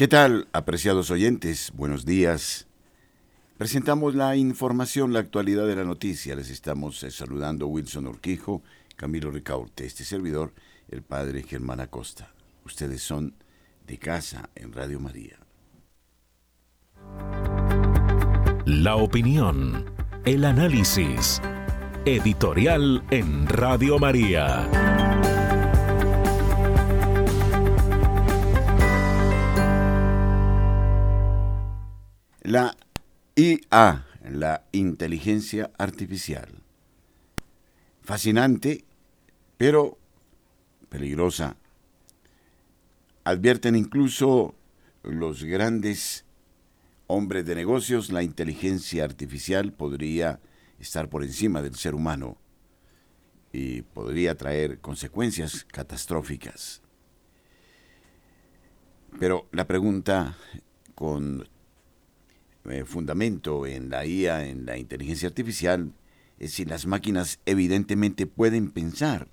¿Qué tal, apreciados oyentes? Buenos días. Presentamos la información, la actualidad de la noticia. Les estamos eh, saludando Wilson Urquijo, Camilo Ricaurte, este servidor, el padre Germán Acosta. Ustedes son de casa en Radio María. La opinión, el análisis. Editorial en Radio María. La IA, la inteligencia artificial. Fascinante, pero peligrosa. Advierten incluso los grandes hombres de negocios, la inteligencia artificial podría estar por encima del ser humano y podría traer consecuencias catastróficas. Pero la pregunta con eh, fundamento en la IA, en la inteligencia artificial, es si las máquinas evidentemente pueden pensar.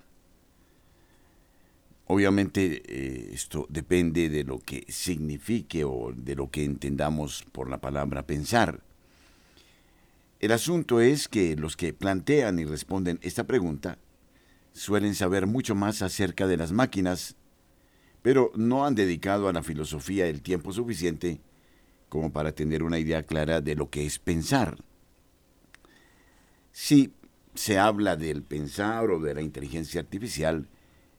Obviamente eh, esto depende de lo que signifique o de lo que entendamos por la palabra pensar. El asunto es que los que plantean y responden esta pregunta suelen saber mucho más acerca de las máquinas, pero no han dedicado a la filosofía el tiempo suficiente como para tener una idea clara de lo que es pensar. Si se habla del pensar o de la inteligencia artificial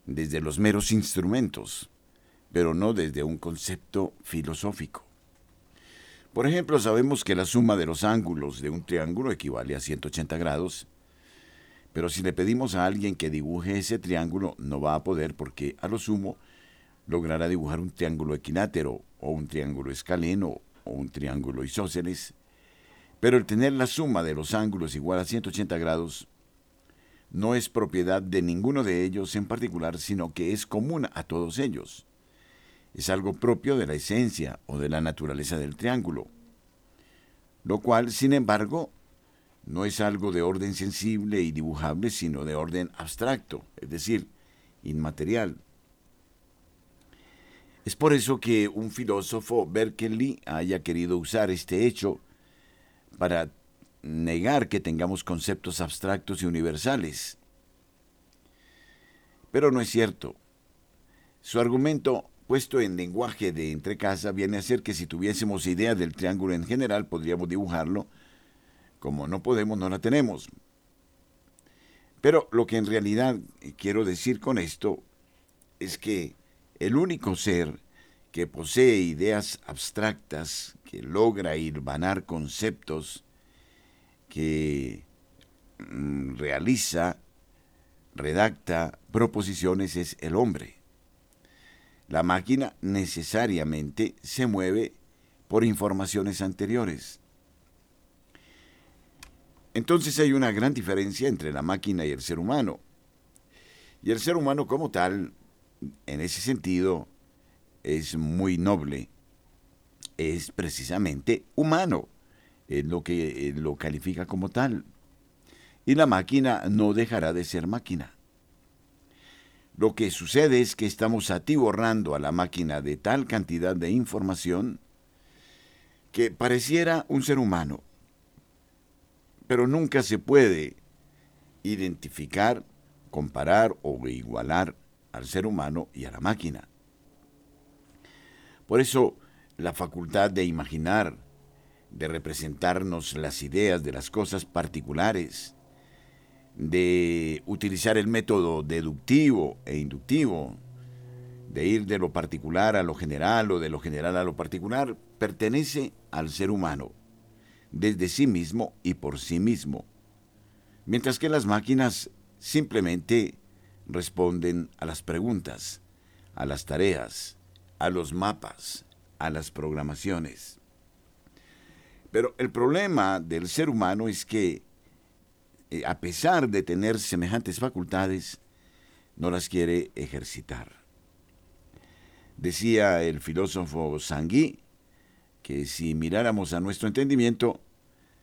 desde los meros instrumentos, pero no desde un concepto filosófico. Por ejemplo, sabemos que la suma de los ángulos de un triángulo equivale a 180 grados, pero si le pedimos a alguien que dibuje ese triángulo, no va a poder porque a lo sumo logrará dibujar un triángulo equilátero o un triángulo escaleno un triángulo isósceles, pero el tener la suma de los ángulos igual a 180 grados no es propiedad de ninguno de ellos en particular, sino que es común a todos ellos. Es algo propio de la esencia o de la naturaleza del triángulo, lo cual, sin embargo, no es algo de orden sensible y dibujable, sino de orden abstracto, es decir, inmaterial. Es por eso que un filósofo, Berkeley, haya querido usar este hecho para negar que tengamos conceptos abstractos y universales. Pero no es cierto. Su argumento, puesto en lenguaje de entrecasa, viene a ser que si tuviésemos idea del triángulo en general, podríamos dibujarlo. Como no podemos, no la tenemos. Pero lo que en realidad quiero decir con esto es que el único ser que posee ideas abstractas, que logra irvanar conceptos, que mm, realiza, redacta proposiciones es el hombre. La máquina necesariamente se mueve por informaciones anteriores. Entonces hay una gran diferencia entre la máquina y el ser humano. Y el ser humano como tal en ese sentido es muy noble, es precisamente humano, es lo que lo califica como tal. Y la máquina no dejará de ser máquina. Lo que sucede es que estamos atiborrando a la máquina de tal cantidad de información que pareciera un ser humano, pero nunca se puede identificar, comparar o igualar al ser humano y a la máquina. Por eso, la facultad de imaginar, de representarnos las ideas de las cosas particulares, de utilizar el método deductivo e inductivo, de ir de lo particular a lo general o de lo general a lo particular, pertenece al ser humano, desde sí mismo y por sí mismo, mientras que las máquinas simplemente responden a las preguntas, a las tareas, a los mapas, a las programaciones. Pero el problema del ser humano es que, eh, a pesar de tener semejantes facultades, no las quiere ejercitar. Decía el filósofo Sangui que si miráramos a nuestro entendimiento,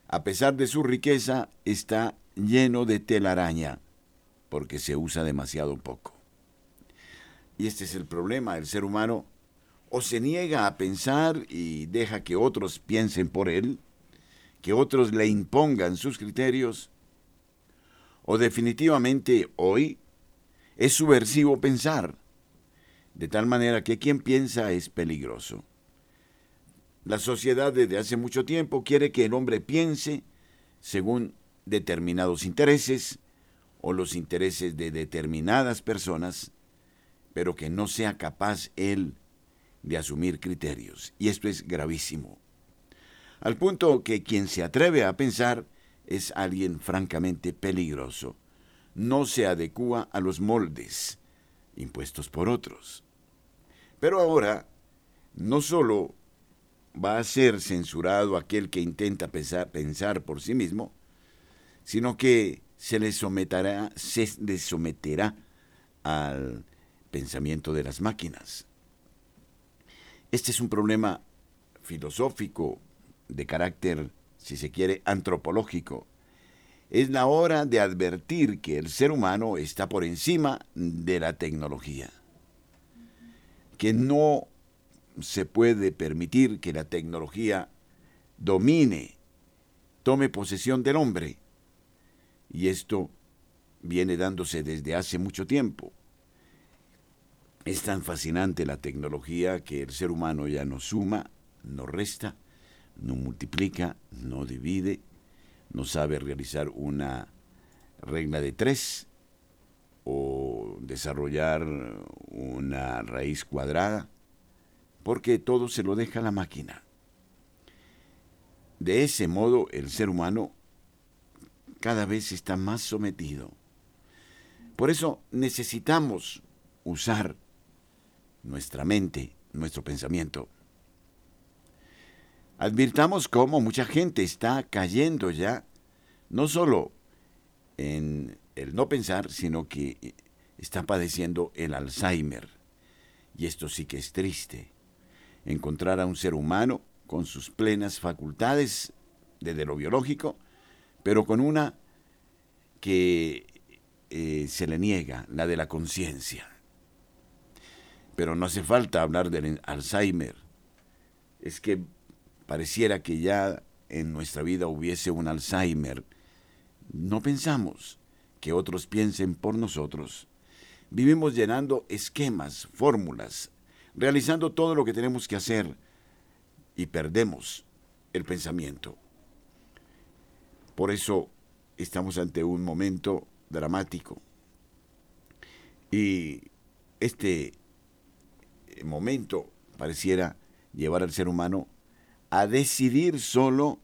a pesar de su riqueza, está lleno de telaraña porque se usa demasiado poco. Y este es el problema. El ser humano o se niega a pensar y deja que otros piensen por él, que otros le impongan sus criterios, o definitivamente hoy es subversivo pensar, de tal manera que quien piensa es peligroso. La sociedad desde hace mucho tiempo quiere que el hombre piense según determinados intereses o los intereses de determinadas personas, pero que no sea capaz él de asumir criterios. Y esto es gravísimo. Al punto que quien se atreve a pensar es alguien francamente peligroso. No se adecua a los moldes impuestos por otros. Pero ahora, no solo va a ser censurado aquel que intenta pensar por sí mismo, sino que se le someterá, se le someterá al pensamiento de las máquinas. Este es un problema filosófico de carácter, si se quiere, antropológico. Es la hora de advertir que el ser humano está por encima de la tecnología, que no se puede permitir que la tecnología domine, tome posesión del hombre. Y esto viene dándose desde hace mucho tiempo. Es tan fascinante la tecnología que el ser humano ya no suma, no resta, no multiplica, no divide, no sabe realizar una regla de tres o desarrollar una raíz cuadrada porque todo se lo deja la máquina. De ese modo el ser humano cada vez está más sometido. Por eso necesitamos usar nuestra mente, nuestro pensamiento. Advirtamos cómo mucha gente está cayendo ya, no solo en el no pensar, sino que está padeciendo el Alzheimer. Y esto sí que es triste encontrar a un ser humano con sus plenas facultades desde lo biológico, pero con una que eh, se le niega, la de la conciencia. Pero no hace falta hablar del Alzheimer. Es que pareciera que ya en nuestra vida hubiese un Alzheimer. No pensamos que otros piensen por nosotros. Vivimos llenando esquemas, fórmulas, realizando todo lo que tenemos que hacer y perdemos el pensamiento. Por eso estamos ante un momento dramático. Y este momento pareciera llevar al ser humano a decidir solo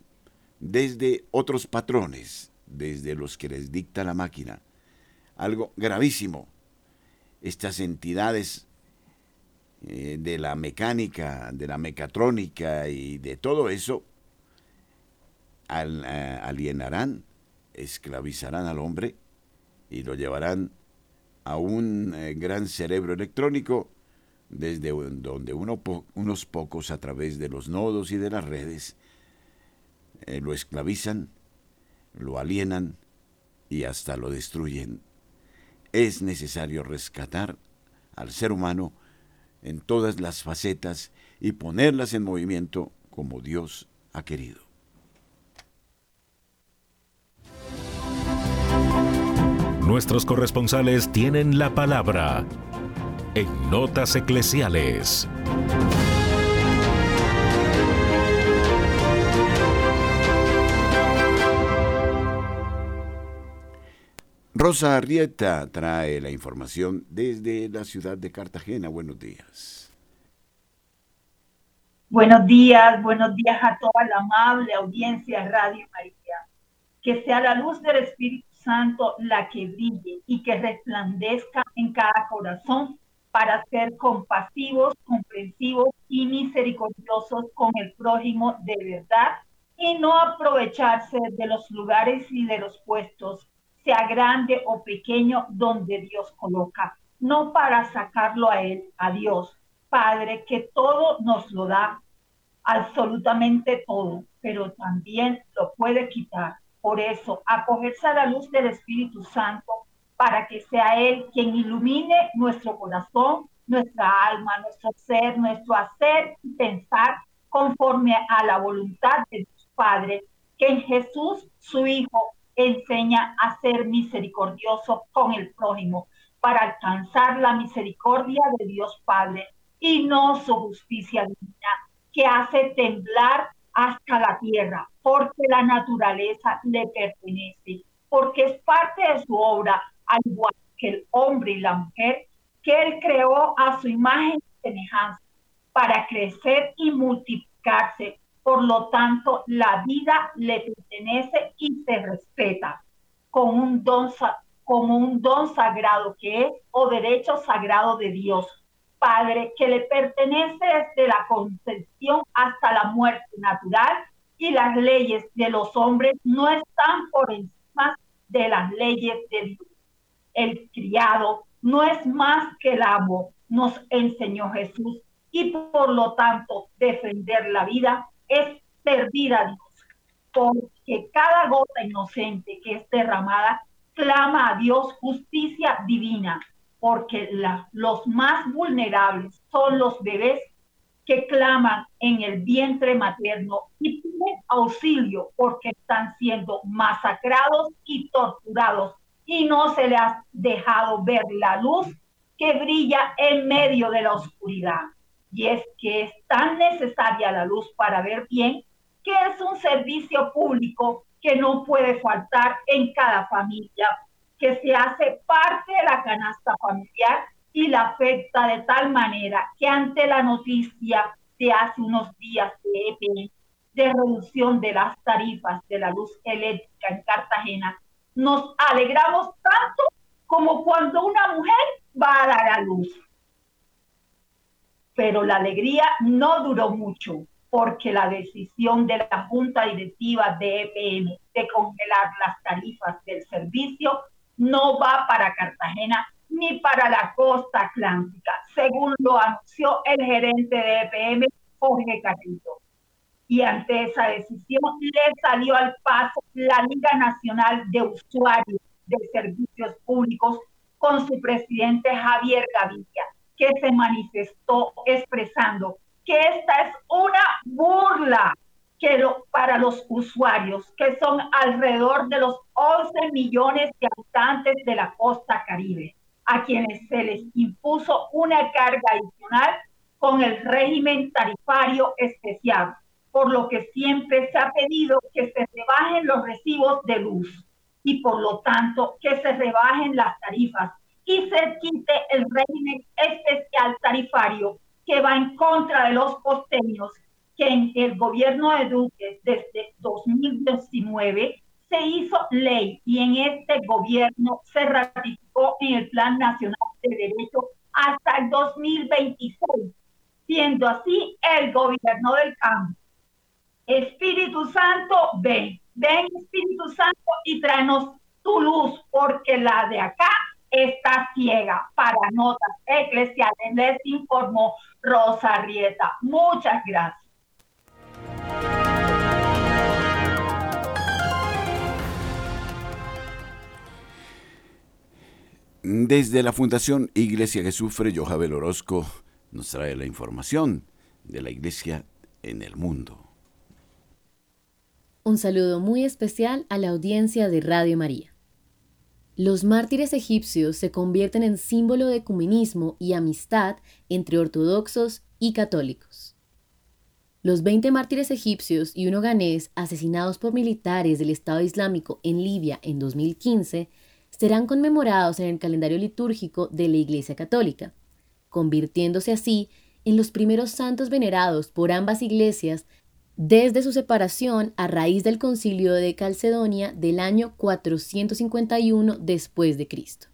desde otros patrones, desde los que les dicta la máquina. Algo gravísimo. Estas entidades eh, de la mecánica, de la mecatrónica y de todo eso, eh, alienarán, esclavizarán al hombre y lo llevarán a un eh, gran cerebro electrónico desde donde unos pocos a través de los nodos y de las redes lo esclavizan, lo alienan y hasta lo destruyen. Es necesario rescatar al ser humano en todas las facetas y ponerlas en movimiento como Dios ha querido. Nuestros corresponsales tienen la palabra en Notas Eclesiales. Rosa Arrieta trae la información desde la ciudad de Cartagena. Buenos días. Buenos días, buenos días a toda la amable audiencia Radio María. Que sea la luz del Espíritu Santo la que brille y que resplandezca en cada corazón para ser compasivos, comprensivos y misericordiosos con el prójimo de verdad y no aprovecharse de los lugares y de los puestos sea grande o pequeño, donde Dios coloca, no para sacarlo a Él, a Dios, Padre, que todo nos lo da, absolutamente todo, pero también lo puede quitar. Por eso, acogerse a la luz del Espíritu Santo para que sea Él quien ilumine nuestro corazón, nuestra alma, nuestro ser, nuestro hacer y pensar conforme a la voluntad de Dios Padre, que en Jesús, su Hijo, enseña a ser misericordioso con el prójimo para alcanzar la misericordia de Dios Padre y no su justicia divina, que hace temblar hasta la tierra, porque la naturaleza le pertenece, porque es parte de su obra, al igual que el hombre y la mujer, que él creó a su imagen y semejanza, para crecer y multiplicarse. Por lo tanto, la vida le pertenece y se respeta con un don, como un don sagrado que es o derecho sagrado de Dios Padre que le pertenece desde la concepción hasta la muerte natural y las leyes de los hombres no están por encima de las leyes de Dios. El criado no es más que el amo, nos enseñó Jesús, y por lo tanto defender la vida es servir a Dios, porque cada gota inocente que es derramada clama a Dios justicia divina porque los más vulnerables son los bebés que claman en el vientre materno y piden auxilio porque están siendo masacrados y torturados y no se les ha dejado ver la luz que brilla en medio de la oscuridad. Y es que es tan necesaria la luz para ver bien que es un servicio público que no puede faltar en cada familia que se hace parte de la canasta familiar y la afecta de tal manera que ante la noticia de hace unos días de EPE de reducción de las tarifas de la luz eléctrica en Cartagena, nos alegramos tanto como cuando una mujer va a dar a luz. Pero la alegría no duró mucho porque la decisión de la Junta Directiva de EPM de congelar las tarifas del servicio no va para Cartagena ni para la costa atlántica, según lo anunció el gerente de EPM, Jorge Carrillo. Y ante esa decisión le salió al paso la Liga Nacional de Usuarios de Servicios Públicos con su presidente Javier Gaviria, que se manifestó expresando que esta es una burla que para los usuarios, que son alrededor de los 11 millones de habitantes de la costa caribe, a quienes se les impuso una carga adicional con el régimen tarifario especial, por lo que siempre se ha pedido que se rebajen los recibos de luz y por lo tanto que se rebajen las tarifas y se quite el régimen especial tarifario que va en contra de los costeños que en el gobierno de Duque desde 2019 se hizo ley y en este gobierno se ratificó en el Plan Nacional de Derecho hasta el 2026, siendo así el gobierno del cambio. Espíritu Santo, ven, ven Espíritu Santo y tráenos tu luz, porque la de acá está ciega. Para notas eclesiales les informó Rosa Rieta. Muchas gracias. Desde la Fundación Iglesia que Sufre, Johabel Orozco nos trae la información de la Iglesia en el mundo. Un saludo muy especial a la audiencia de Radio María. Los mártires egipcios se convierten en símbolo de ecumenismo y amistad entre ortodoxos y católicos. Los 20 mártires egipcios y uno ganés asesinados por militares del Estado Islámico en Libia en 2015 serán conmemorados en el calendario litúrgico de la Iglesia Católica, convirtiéndose así en los primeros santos venerados por ambas iglesias desde su separación a raíz del concilio de Calcedonia del año 451 después de Cristo.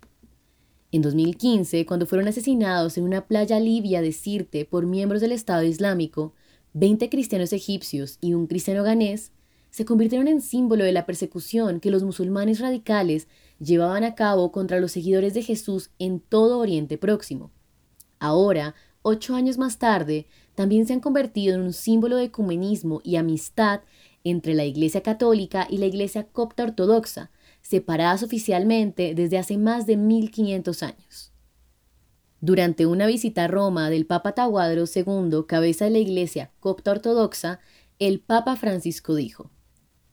En 2015, cuando fueron asesinados en una playa libia de Sirte por miembros del Estado Islámico, 20 cristianos egipcios y un cristiano ganés se convirtieron en símbolo de la persecución que los musulmanes radicales llevaban a cabo contra los seguidores de Jesús en todo Oriente Próximo. Ahora, ocho años más tarde, también se han convertido en un símbolo de ecumenismo y amistad entre la Iglesia Católica y la Iglesia Copta Ortodoxa, separadas oficialmente desde hace más de 1500 años. Durante una visita a Roma del Papa Tahuadro II, cabeza de la Iglesia copta ortodoxa, el Papa Francisco dijo,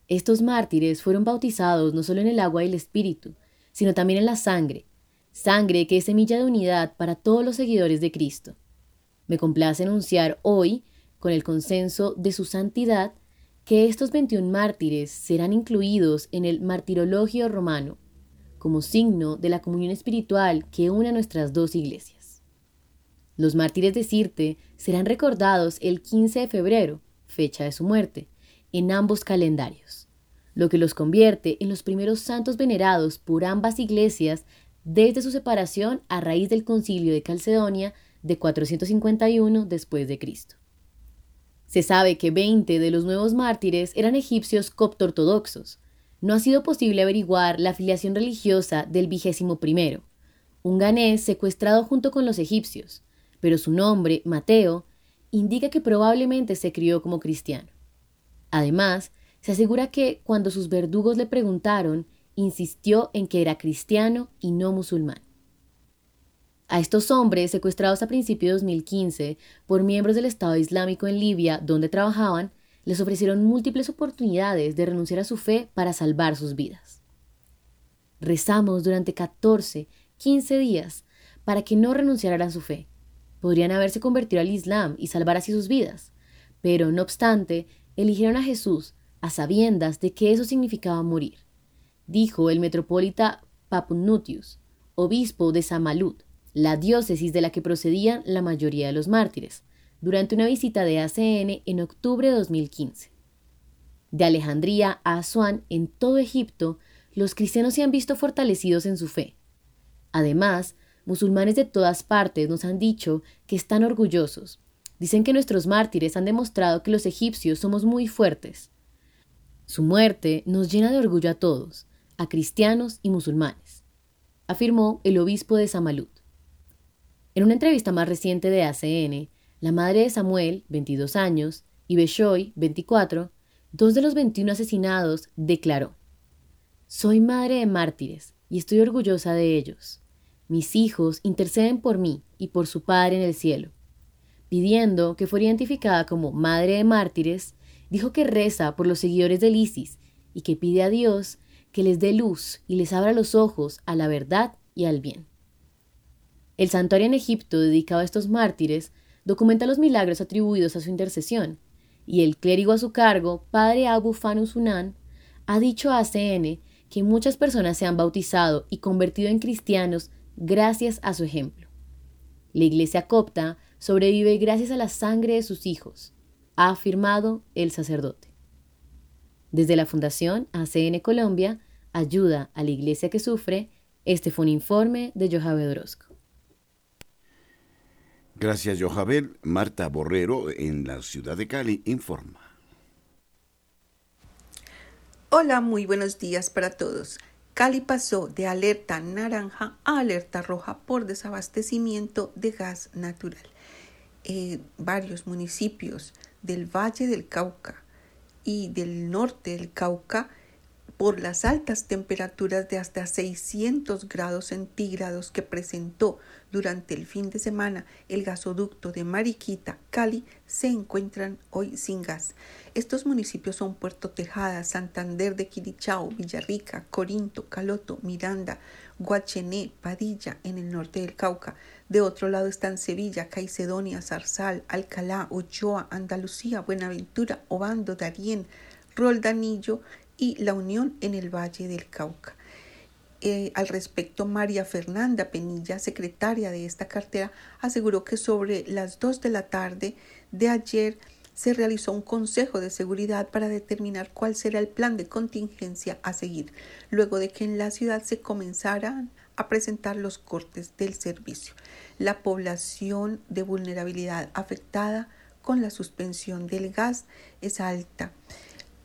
Estos mártires fueron bautizados no solo en el agua y el Espíritu, sino también en la sangre, sangre que es semilla de unidad para todos los seguidores de Cristo. Me complace anunciar hoy, con el consenso de su santidad, que estos 21 mártires serán incluidos en el martirologio romano, como signo de la comunión espiritual que une nuestras dos iglesias. Los mártires de Sirte serán recordados el 15 de febrero, fecha de su muerte, en ambos calendarios, lo que los convierte en los primeros santos venerados por ambas iglesias desde su separación a raíz del concilio de Calcedonia de 451 después de Cristo. Se sabe que 20 de los nuevos mártires eran egipcios copto-ortodoxos. No ha sido posible averiguar la afiliación religiosa del vigésimo primero, un ganés secuestrado junto con los egipcios, pero su nombre, Mateo, indica que probablemente se crió como cristiano. Además, se asegura que cuando sus verdugos le preguntaron, insistió en que era cristiano y no musulmán. A estos hombres, secuestrados a principios de 2015 por miembros del Estado Islámico en Libia, donde trabajaban, les ofrecieron múltiples oportunidades de renunciar a su fe para salvar sus vidas. Rezamos durante 14, 15 días para que no renunciaran a su fe, podrían haberse convertido al Islam y salvar así sus vidas, pero no obstante, eligieron a Jesús a sabiendas de que eso significaba morir, dijo el metropolita Papnutius, obispo de Samalut, la diócesis de la que procedían la mayoría de los mártires, durante una visita de ACN en octubre de 2015. De Alejandría a Asuán, en todo Egipto, los cristianos se han visto fortalecidos en su fe. Además, Musulmanes de todas partes nos han dicho que están orgullosos. Dicen que nuestros mártires han demostrado que los egipcios somos muy fuertes. Su muerte nos llena de orgullo a todos, a cristianos y musulmanes, afirmó el obispo de Samalut. En una entrevista más reciente de ACN, la madre de Samuel, 22 años, y Beshoy, 24, dos de los 21 asesinados, declaró, Soy madre de mártires y estoy orgullosa de ellos. Mis hijos interceden por mí y por su Padre en el cielo. Pidiendo que fuera identificada como Madre de Mártires, dijo que reza por los seguidores del ISIS y que pide a Dios que les dé luz y les abra los ojos a la verdad y al bien. El santuario en Egipto dedicado a estos mártires documenta los milagros atribuidos a su intercesión, y el clérigo a su cargo, padre Abu Fanus Unan, ha dicho a ACN que muchas personas se han bautizado y convertido en cristianos gracias a su ejemplo. La Iglesia copta sobrevive gracias a la sangre de sus hijos, ha afirmado el sacerdote. Desde la Fundación ACN Colombia, ayuda a la Iglesia que sufre, este fue un informe de Johabed Orozco. Gracias, Johabel. Marta Borrero, en la ciudad de Cali, informa. Hola, muy buenos días para todos. Cali pasó de alerta naranja a alerta roja por desabastecimiento de gas natural. Eh, varios municipios del Valle del Cauca y del norte del Cauca por las altas temperaturas de hasta 600 grados centígrados que presentó durante el fin de semana el gasoducto de Mariquita, Cali, se encuentran hoy sin gas. Estos municipios son Puerto Tejada, Santander de Quirichao, Villarrica, Corinto, Caloto, Miranda, Guachené, Padilla, en el norte del Cauca. De otro lado están Sevilla, Caicedonia, Zarzal, Alcalá, Ochoa, Andalucía, Buenaventura, Obando, Darién, Roldanillo y La Unión en el Valle del Cauca. Eh, al respecto, María Fernanda Penilla, secretaria de esta cartera, aseguró que sobre las 2 de la tarde de ayer se realizó un consejo de seguridad para determinar cuál será el plan de contingencia a seguir, luego de que en la ciudad se comenzaran a presentar los cortes del servicio. La población de vulnerabilidad afectada con la suspensión del gas es alta.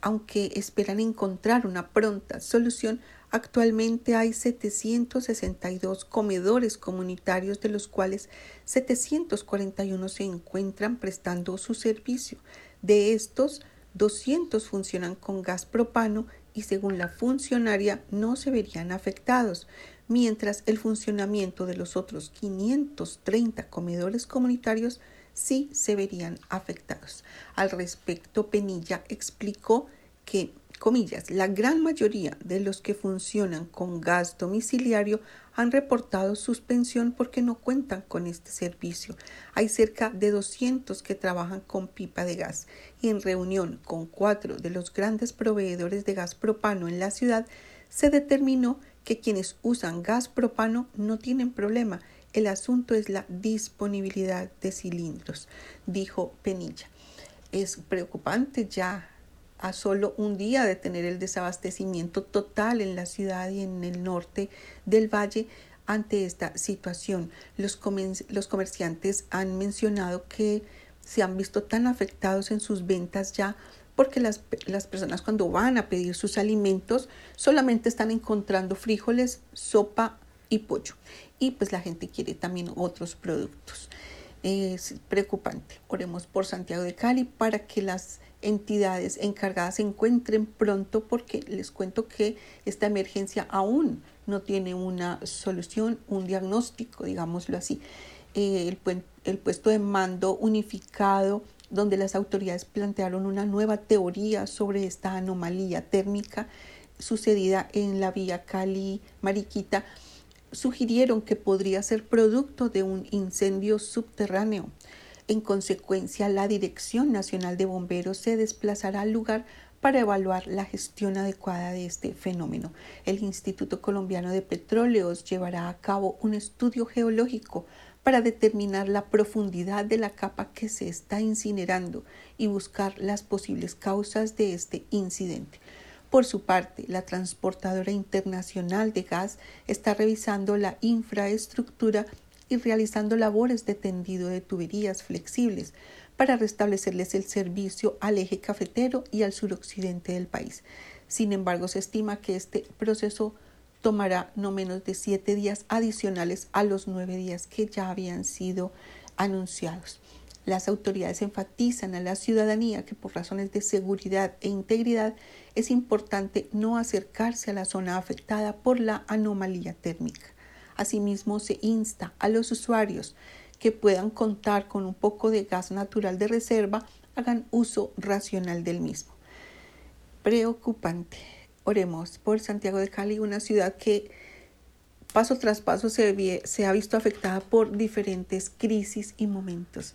Aunque esperan encontrar una pronta solución, Actualmente hay 762 comedores comunitarios, de los cuales 741 se encuentran prestando su servicio. De estos, 200 funcionan con gas propano y según la funcionaria no se verían afectados, mientras el funcionamiento de los otros 530 comedores comunitarios sí se verían afectados. Al respecto, Penilla explicó que, comillas, la gran mayoría de los que funcionan con gas domiciliario han reportado suspensión porque no cuentan con este servicio. Hay cerca de 200 que trabajan con pipa de gas y en reunión con cuatro de los grandes proveedores de gas propano en la ciudad se determinó que quienes usan gas propano no tienen problema. El asunto es la disponibilidad de cilindros, dijo Penilla. Es preocupante ya a solo un día de tener el desabastecimiento total en la ciudad y en el norte del valle ante esta situación. Los, comerciantes han mencionado que se han visto tan afectados en sus ventas ya porque las, las, personas cuando van a pedir sus alimentos solamente están encontrando frijoles, sopa y pollo. Y pues la gente quiere también otros productos. Es preocupante. Oremos por Santiago de Cali para que las entidades encargadas se encuentren pronto porque les cuento que esta emergencia aún no tiene una solución, un diagnóstico, digámoslo así. Eh, el, puesto de mando unificado donde las autoridades plantearon una nueva teoría sobre esta anomalía térmica sucedida en la vía Cali-Mariquita, sugirieron que podría ser producto de un incendio subterráneo. En consecuencia, la Dirección Nacional de Bomberos se desplazará al lugar para evaluar la gestión adecuada de este fenómeno. El Instituto Colombiano de Petróleos llevará a cabo un estudio geológico para determinar la profundidad de la capa que se está incinerando y buscar las posibles causas de este incidente. Por su parte, la Transportadora Internacional de Gas está revisando la infraestructura y realizando labores de tendido de tuberías flexibles para restablecerles el servicio al eje cafetero y al suroccidente del país. Sin embargo, se estima que este proceso tomará no menos de siete días adicionales a los nueve días que ya habían sido anunciados. Las autoridades enfatizan a la ciudadanía que por razones de seguridad e integridad es importante no acercarse a la zona afectada por la anomalía térmica. Asimismo, se insta a los usuarios que puedan contar con un poco de gas natural de reserva, hagan uso racional del mismo. Preocupante. Oremos por Santiago de Cali, una ciudad que paso tras paso se, ha visto afectada por diferentes crisis y momentos.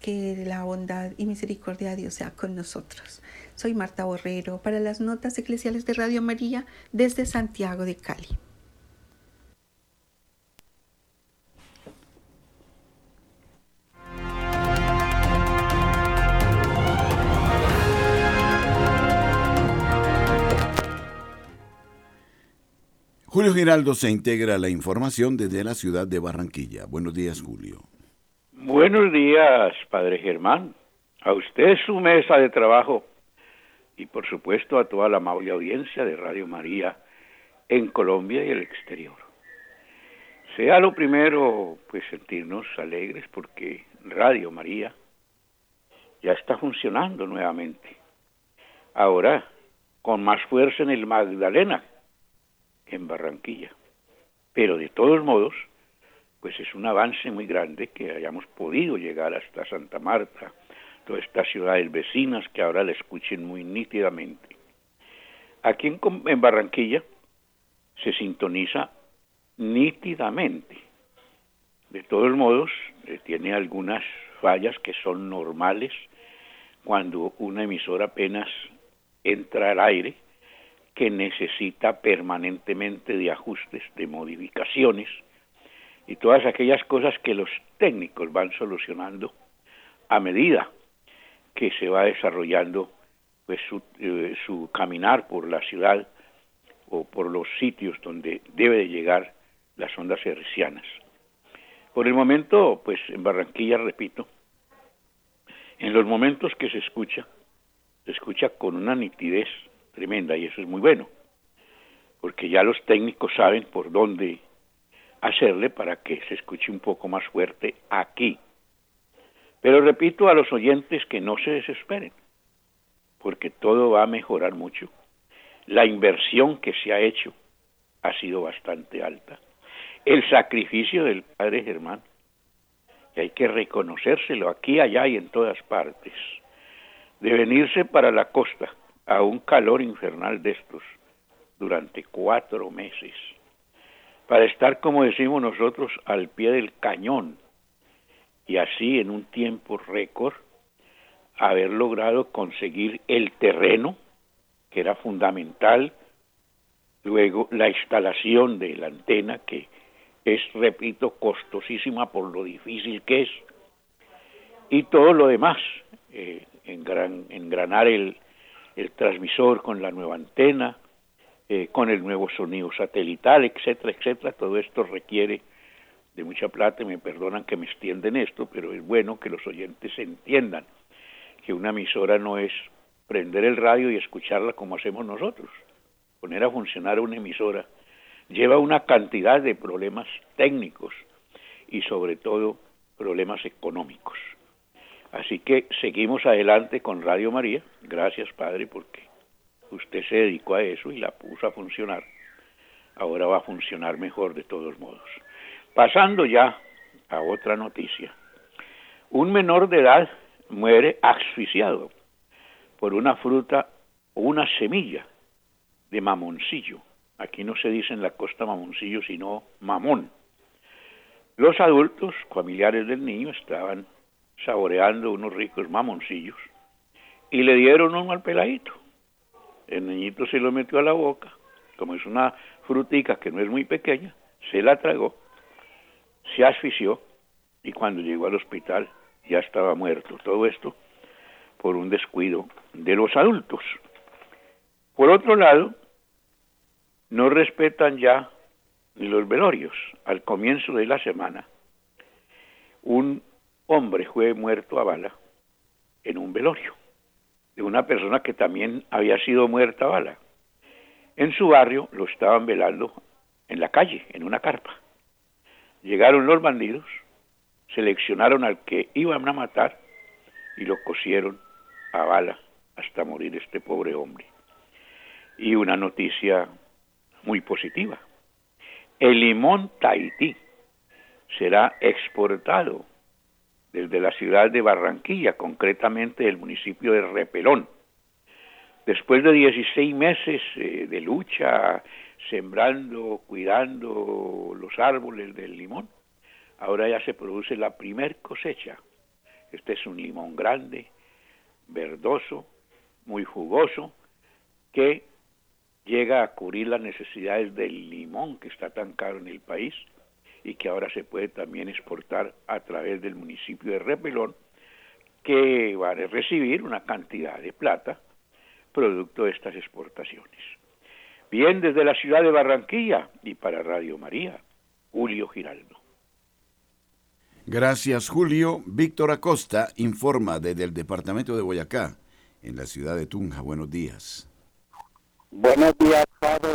Que la bondad y misericordia de Dios sea con nosotros. Soy Marta Borrero para las notas eclesiales de Radio María desde Santiago de Cali. Julio Giraldo se integra a la información desde la ciudad de Barranquilla. Buenos días, Julio. Buenos días, Padre Germán. A usted su mesa de trabajo y por supuesto a toda la amable audiencia de Radio María en Colombia y el exterior. Sea lo primero, pues sentirnos alegres porque Radio María ya está funcionando nuevamente. Ahora, con más fuerza en el Magdalena, en Barranquilla. Pero de todos modos, pues es un avance muy grande que hayamos podido llegar hasta Santa Marta, todas estas ciudades vecinas que ahora la escuchen muy nítidamente. Aquí en, Barranquilla se sintoniza nítidamente. De todos modos, eh, tiene algunas fallas que son normales cuando una emisora apenas entra al aire que necesita permanentemente de ajustes, de modificaciones y todas aquellas cosas que los técnicos van solucionando a medida que se va desarrollando pues su, eh, su caminar por la ciudad o por los sitios donde debe de llegar las ondas hercianas. Por el momento, pues en Barranquilla, repito, en los momentos que se escucha, se escucha con una nitidez tremenda y eso es muy bueno, porque ya los técnicos saben por dónde hacerle para que se escuche un poco más fuerte aquí. Pero repito a los oyentes que no se desesperen, porque todo va a mejorar mucho. La inversión que se ha hecho ha sido bastante alta. el sacrificio del padre Germán. Y hay que reconocérselo aquí, allá y en todas partes. De venirse para la costa a un calor infernal de estos durante cuatro meses, para estar, como decimos nosotros, al pie del cañón y así en un tiempo récord haber logrado conseguir el terreno, que era fundamental, luego la instalación de la antena, que es, repito, costosísima por lo difícil que es, y todo lo demás, eh, engranar el, el transmisor con la nueva antena, eh, con el nuevo sonido satelital, etcétera, etcétera. Todo esto requiere de mucha plata, me perdonan que me extienden esto, pero es bueno que los oyentes entiendan que una emisora no es prender el radio y escucharla como hacemos nosotros. Poner a funcionar una emisora lleva una cantidad de problemas técnicos y sobre todo problemas económicos. Así que seguimos adelante con Radio María. Gracias, Padre, porque usted se dedicó a eso y la puso a funcionar. Ahora va a funcionar mejor de todos modos. Pasando ya a otra noticia. Un menor de edad muere asfixiado por una fruta o una semilla de mamoncillo. Aquí no se dice en la costa mamoncillo, sino mamón. Los adultos, familiares del niño, estaban saboreando unos ricos mamoncillos y le dieron un mal peladito. El niñito se lo metió a la boca, como es una frutica que no es muy pequeña, se la tragó, se asfixió y cuando llegó al hospital ya estaba muerto. Todo esto por un descuido de los adultos. Por otro lado, no respetan ya los velorios. Al comienzo de la semana, un hombre fue muerto a bala en un velorio de una persona que también había sido muerta a bala. En su barrio lo estaban velando en la calle, en una carpa. Llegaron los bandidos, seleccionaron al que iban a matar y lo cosieron a bala hasta morir este pobre hombre. Y una noticia muy positiva. El limón Tahití será exportado desde la ciudad de Barranquilla, concretamente del municipio de Repelón. Después de 16 meses eh, de lucha, sembrando, cuidando los árboles del limón, ahora ya se produce la primer cosecha. Este es un limón grande, verdoso, muy jugoso, que llega a cubrir las necesidades del limón que está tan caro en el país y que ahora se puede también exportar a través del municipio de Repelón, que va a recibir una cantidad de plata producto de estas exportaciones. Bien, desde la ciudad de Barranquilla y para Radio María, Julio Giraldo. Gracias, Julio. Víctor Acosta informa desde el departamento de Boyacá, en la ciudad de Tunja. Buenos días. Buenos días, padre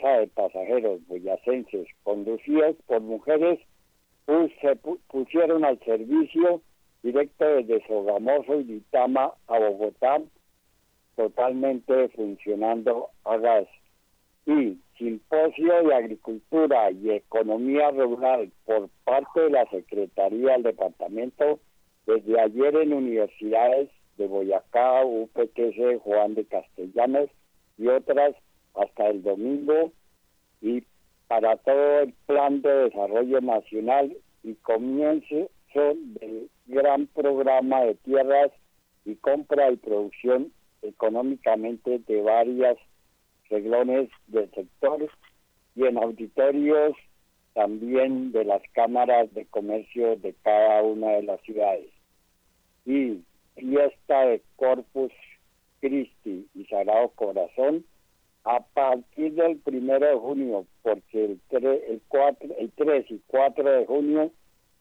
de pasajeros boyacenses conducidos por mujeres se pusieron al servicio directo desde Sogamoso y Litama a Bogotá, totalmente funcionando a gas. Y Simposio de Agricultura y Economía Rural por parte de la Secretaría del Departamento desde ayer en universidades de Boyacá, UPTC, Juan de Castellanos y otras hasta el domingo y para todo el plan de desarrollo nacional y comienzo del gran programa de tierras y compra y producción económicamente de varias reglones del sector y en auditorios también de las cámaras de comercio de cada una de las ciudades. Y fiesta de Corpus Christi y Sagrado Corazón a partir del primero de junio, porque el, el, 4, el 3 y 4 de junio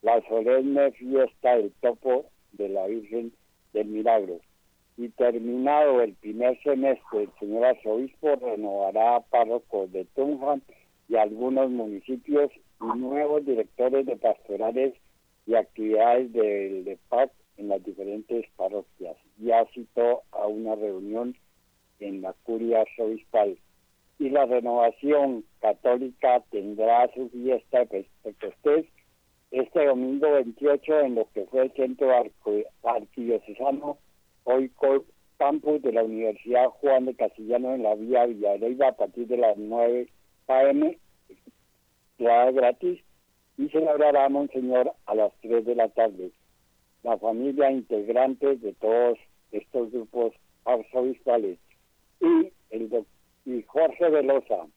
la solemne fiesta del topo de la Virgen del Milagro. Y terminado el primer semestre, el señor arzobispo renovará párrocos de Tunja y algunos municipios y nuevos directores de pastorales y actividades del DEPAC en las diferentes parroquias. Ya citó a una reunión en la curia arzobispal. Y la renovación católica tendrá su fiesta de Pentecostés este domingo 28 en lo que fue el centro arquidiocesano, hoy campus de la Universidad Juan de Castellano en la vía Villareira a partir de las 9 a.m. gratis y celebrará Monseñor a las 3 de la tarde. La familia integrante de todos estos grupos arzobispales y el y Jorge Velosa,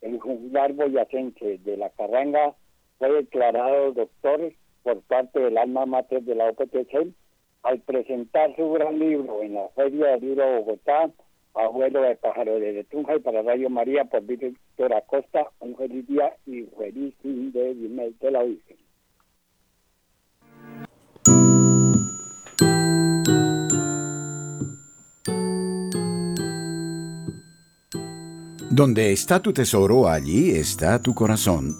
el juglar boyacense de la Carranga, fue declarado doctor por parte del alma mater de la OPTC al presentar su gran libro en la Feria del Libro de Bogotá, Abuelo de Pájaro de Tunja y para Radio María por Víctor Acosta, un feliz día y feliz fin de, de la Virgen. Donde está tu tesoro, allí está tu corazón.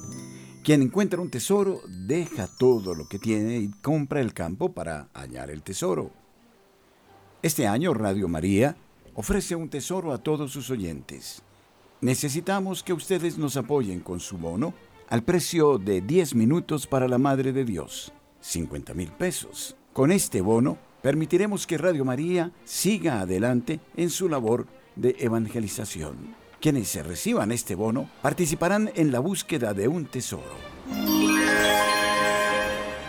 Quien encuentra un tesoro deja todo lo que tiene y compra el campo para hallar el tesoro. Este año Radio María ofrece un tesoro a todos sus oyentes. Necesitamos que ustedes nos apoyen con su bono al precio de 10 minutos para la Madre de Dios, 50 mil pesos. Con este bono permitiremos que Radio María siga adelante en su labor de evangelización. Quienes se reciban este bono participarán en la búsqueda de un tesoro.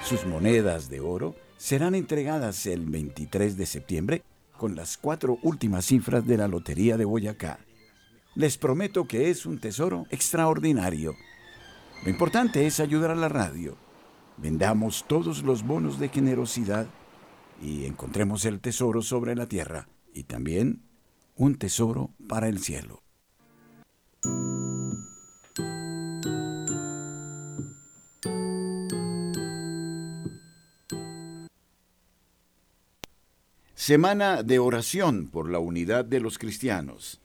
Sus monedas de oro serán entregadas el 23 de septiembre con las cuatro últimas cifras de la Lotería de Boyacá. Les prometo que es un tesoro extraordinario. Lo importante es ayudar a la radio. Vendamos todos los bonos de generosidad y encontremos el tesoro sobre la tierra y también un tesoro para el cielo. Semana de oración por la unidad de los cristianos.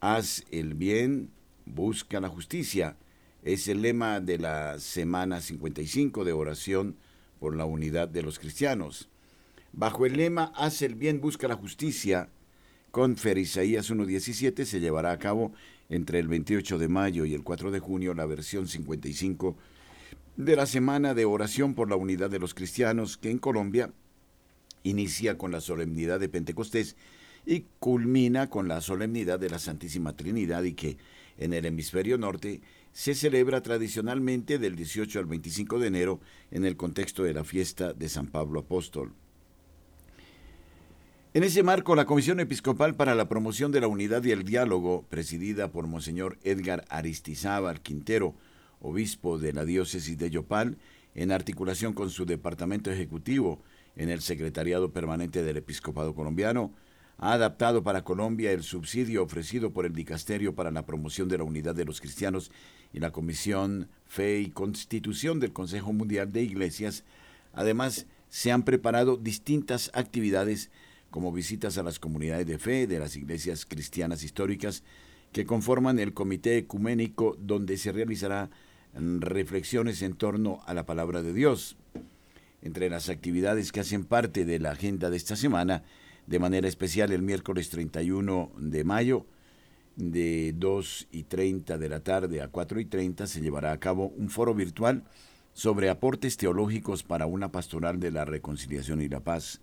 Haz el bien, busca la justicia. Es el lema de la semana 55 de oración por la unidad de los cristianos. Bajo el lema Haz el bien, busca la justicia, con Ferisaías 1.17 se llevará a cabo entre el 28 de mayo y el 4 de junio la versión 55 de la Semana de Oración por la Unidad de los Cristianos, que en Colombia inicia con la solemnidad de Pentecostés y culmina con la solemnidad de la Santísima Trinidad y que en el hemisferio norte se celebra tradicionalmente del 18 al 25 de enero en el contexto de la fiesta de San Pablo Apóstol. En ese marco, la Comisión Episcopal para la Promoción de la Unidad y el Diálogo, presidida por Monseñor Edgar Aristizábal Quintero, obispo de la diócesis de Yopal, en articulación con su departamento ejecutivo en el Secretariado Permanente del Episcopado Colombiano, ha adaptado para Colombia el subsidio ofrecido por el Dicasterio para la Promoción de la Unidad de los Cristianos y la Comisión Fe y Constitución del Consejo Mundial de Iglesias. Además, se han preparado distintas actividades como visitas a las comunidades de fe de las iglesias cristianas históricas que conforman el Comité Ecuménico donde se realizará mm, reflexiones en torno a la palabra de Dios. Entre las actividades que hacen parte de la agenda de esta semana, de manera especial el miércoles 31 de mayo, de 2 y 30 de la tarde a 4 y 30 se llevará a cabo un foro virtual sobre aportes teológicos para una pastoral de la reconciliación y la paz.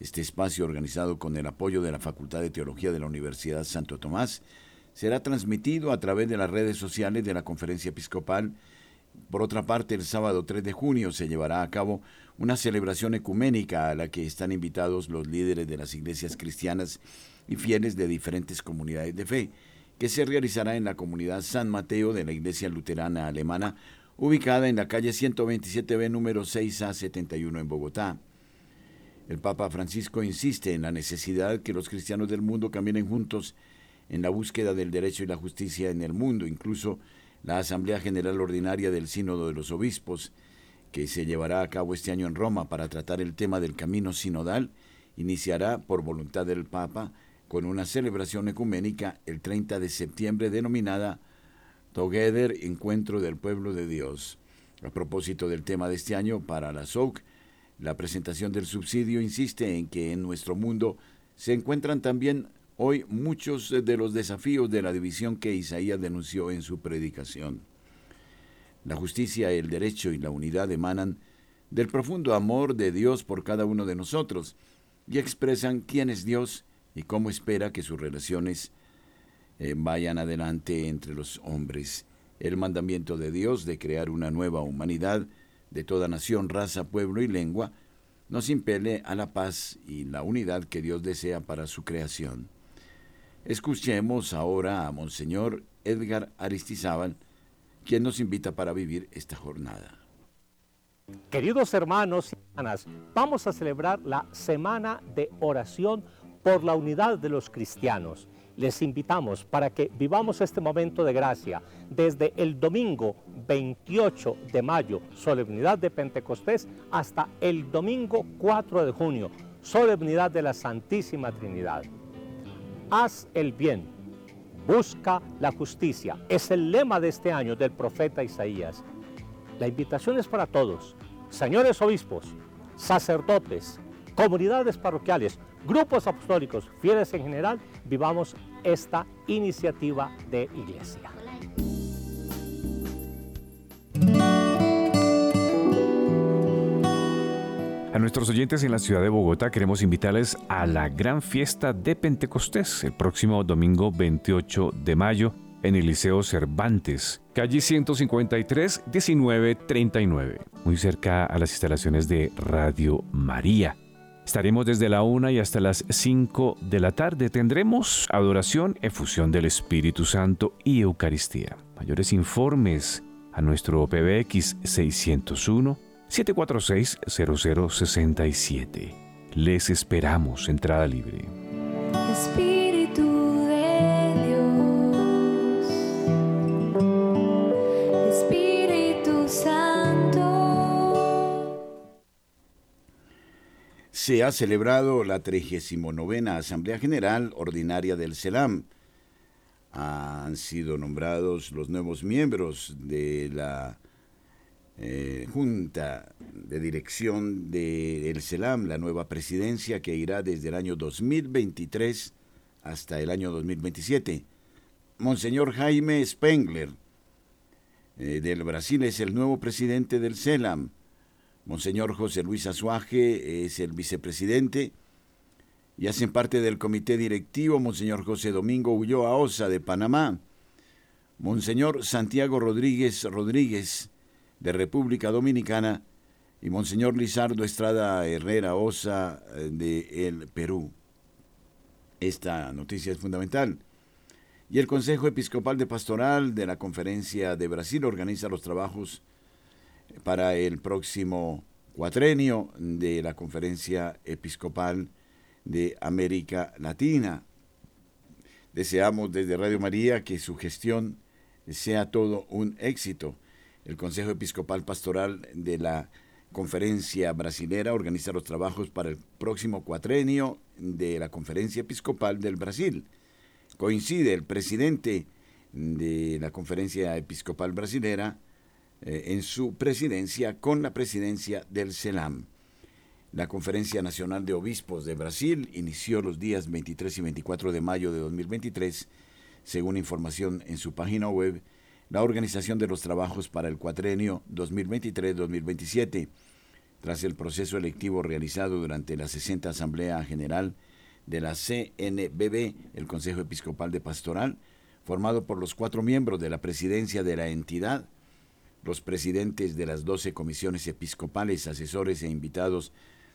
Este espacio, organizado con el apoyo de la Facultad de Teología de la Universidad Santo Tomás, será transmitido a través de las redes sociales de la Conferencia Episcopal. Por otra parte, el sábado 3 de junio se llevará a cabo una celebración ecuménica a la que están invitados los líderes de las iglesias cristianas y fieles de diferentes comunidades de fe, que se realizará en la comunidad San Mateo de la Iglesia Luterana Alemana, ubicada en la calle 127B número 6A71 en Bogotá. El Papa Francisco insiste en la necesidad que los cristianos del mundo caminen juntos en la búsqueda del derecho y la justicia en el mundo, incluso la Asamblea General Ordinaria del Sínodo de los Obispos, que se llevará a cabo este año en Roma para tratar el tema del camino sinodal, iniciará por voluntad del Papa con una celebración ecuménica el 30 de septiembre denominada Together Encuentro del Pueblo de Dios. A propósito del tema de este año para la SOC, la presentación del subsidio insiste en que en nuestro mundo se encuentran también hoy muchos de los desafíos de la división que Isaías denunció en su predicación. La justicia, el derecho y la unidad emanan del profundo amor de Dios por cada uno de nosotros y expresan quién es Dios y cómo espera que sus relaciones eh, vayan adelante entre los hombres. El mandamiento de Dios de crear una nueva humanidad de toda nación, raza, pueblo y lengua nos impele a la paz y la unidad que Dios desea para su creación. Escuchemos ahora a Monseñor Edgar Aristizábal, quien nos invita para vivir esta jornada. Queridos hermanos y hermanas, vamos a celebrar la Semana de Oración por la Unidad de los Cristianos. Les invitamos para que vivamos este momento de gracia desde el domingo 28 de mayo, solemnidad de Pentecostés, hasta el domingo 4 de junio, solemnidad de la Santísima Trinidad haz el bien, busca la justicia. Es el lema de este año del profeta Isaías. La invitación es para todos, señores obispos, sacerdotes, comunidades parroquiales, grupos apostólicos, fieles en general, vivamos esta iniciativa de iglesia. A nuestros oyentes en la ciudad de Bogotá queremos invitarles a la gran fiesta de Pentecostés el próximo domingo 28 de mayo en el Liceo Cervantes, calle 153 1939, muy cerca a las instalaciones de Radio María. Estaremos desde la una y hasta las 5 de la tarde. Tendremos adoración, efusión del Espíritu Santo y Eucaristía. Mayores informes a nuestro PBX 601 746-0067. Les esperamos, entrada libre. Se ha celebrado la 39 Asamblea General Ordinaria del CELAM. Han sido nombrados los nuevos miembros de la eh, junta de dirección del CELAM, la nueva presidencia que irá desde el año 2023 hasta el año 2027. Monseñor Jaime Spengler eh, del Brasil es el nuevo presidente del CELAM. Monseñor José Luis Azuaje es el vicepresidente y hacen parte del comité directivo Monseñor José Domingo Ulloa Osa de Panamá. Monseñor Santiago Rodríguez Rodríguez de República Dominicana y Monseñor Lizardo Estrada Herrera Osa eh, de el Perú. Esta noticia es fundamental. Y el Consejo Episcopal de Pastoral de la Conferencia de Brasil organiza los trabajos para el próximo cuatrenio de la Conferencia Episcopal de América Latina. Deseamos desde Radio María que su gestión sea todo un éxito el Consejo Episcopal Pastoral de la Conferencia Brasilera organiza los trabajos para el próximo cuatrenio de la Conferencia Episcopal del Brasil. Coincide el presidente de la Conferencia Episcopal Brasilera eh, en su presidencia con la presidencia del CELAM. La Conferencia Nacional de Obispos de Brasil inició los días 23 y 24 de mayo de 2023, según información en su página web la organización de los trabajos para el cuatrenio 2023-2027, tras el proceso electivo realizado durante la 60 Asamblea General de la CNBB, el Consejo Episcopal de Pastoral, formado por los cuatro miembros de la presidencia de la entidad, los presidentes de las 12 comisiones episcopales, asesores e invitados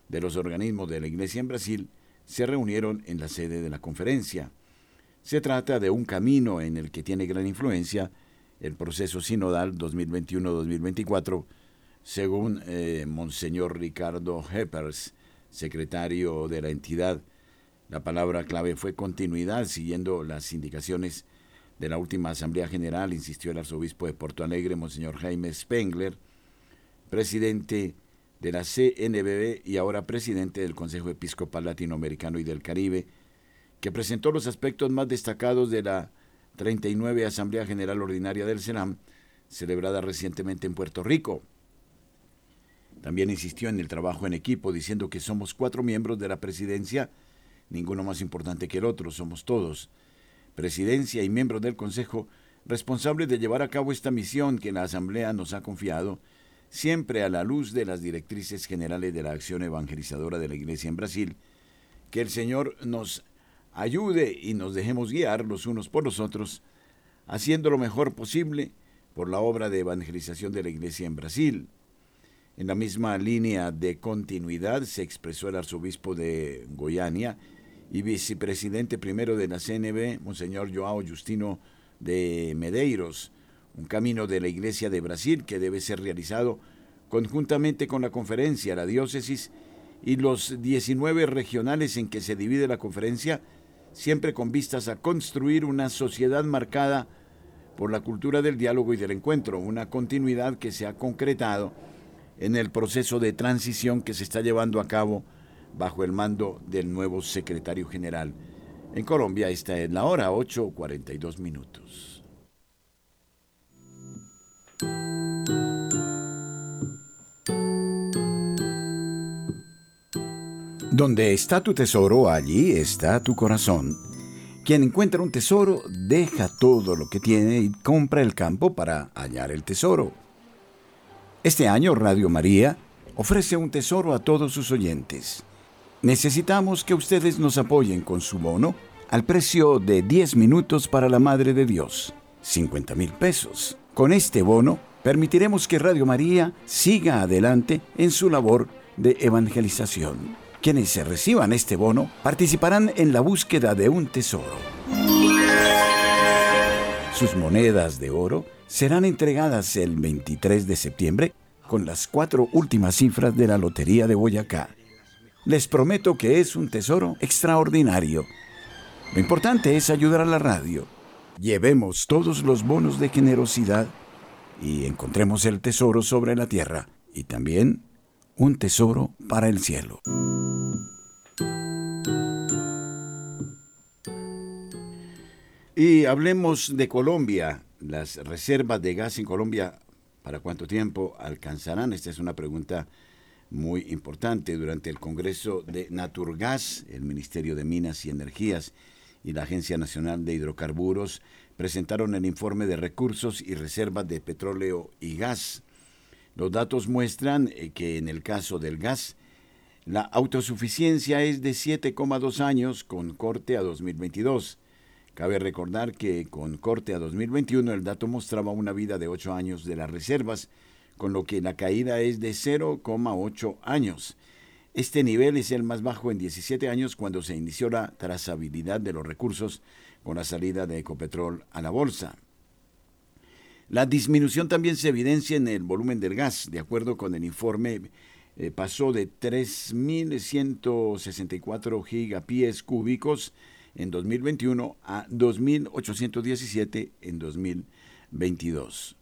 de los organismos de la Iglesia en Brasil, se reunieron en la sede de la conferencia. Se trata de un camino en el que tiene gran influencia el proceso sinodal 2021-2024, según eh, Monseñor Ricardo Heppers, secretario de la entidad. La palabra clave fue continuidad, siguiendo las indicaciones de la última Asamblea General, insistió el arzobispo de Porto Alegre, Monseñor Jaime Spengler, presidente de la CNBB y ahora presidente del Consejo Episcopal Latinoamericano y del Caribe, que presentó los aspectos más destacados de la 39 Asamblea General Ordinaria del CENAM, celebrada recientemente en Puerto Rico. También insistió en el trabajo en equipo, diciendo que somos cuatro miembros de la presidencia, ninguno más importante que el otro, somos todos, presidencia y miembros del Consejo, responsables de llevar a cabo esta misión que la Asamblea nos ha confiado, siempre a la luz de las directrices generales de la acción evangelizadora de la Iglesia en Brasil, que el Señor nos ayude y nos dejemos guiar los unos por los otros, haciendo lo mejor posible por la obra de evangelización de la Iglesia en Brasil. En la misma línea de continuidad se expresó el arzobispo de Goiânia y vicepresidente primero de la CNB, Monseñor Joao Justino de Medeiros, un camino de la Iglesia de Brasil que debe ser realizado conjuntamente con la conferencia, la diócesis y los 19 regionales en que se divide la conferencia siempre con vistas a construir una sociedad marcada por la cultura del diálogo y del encuentro, una continuidad que se ha concretado en el proceso de transición que se está llevando a cabo bajo el mando del nuevo secretario general. En Colombia esta es la hora 8.42 minutos. Donde está tu tesoro, allí está tu corazón. Quien encuentra un tesoro deja todo lo que tiene y compra el campo para hallar el tesoro. Este año Radio María ofrece un tesoro a todos sus oyentes. Necesitamos que ustedes nos apoyen con su bono al precio de 10 minutos para la Madre de Dios, 50 mil pesos. Con este bono permitiremos que Radio María siga adelante en su labor de evangelización. Quienes se reciban este bono participarán en la búsqueda de un tesoro. Sus monedas de oro serán entregadas el 23 de septiembre con las cuatro últimas cifras de la Lotería de Boyacá. Les prometo que es un tesoro extraordinario. Lo importante es ayudar a la radio. Llevemos todos los bonos de generosidad y encontremos el tesoro sobre la tierra y también un tesoro para el cielo. Y hablemos de Colombia. Las reservas de gas en Colombia, ¿para cuánto tiempo alcanzarán? Esta es una pregunta muy importante. Durante el Congreso de Naturgas, el Ministerio de Minas y Energías y la Agencia Nacional de Hidrocarburos presentaron el informe de recursos y reservas de petróleo y gas. Los datos muestran eh, que en el caso del gas, la autosuficiencia es de 7,2 años con corte a 2022. Cabe recordar que con corte a 2021 el dato mostraba una vida de 8 años de las reservas, con lo que la caída es de 0,8 años. Este nivel es el más bajo en 17 años cuando se inició la trazabilidad de los recursos con la salida de Ecopetrol a la bolsa. La disminución también se evidencia en el volumen del gas. De acuerdo con el informe, eh, pasó de 3.164 gigapies cúbicos en 2021 a 2.817 en 2022.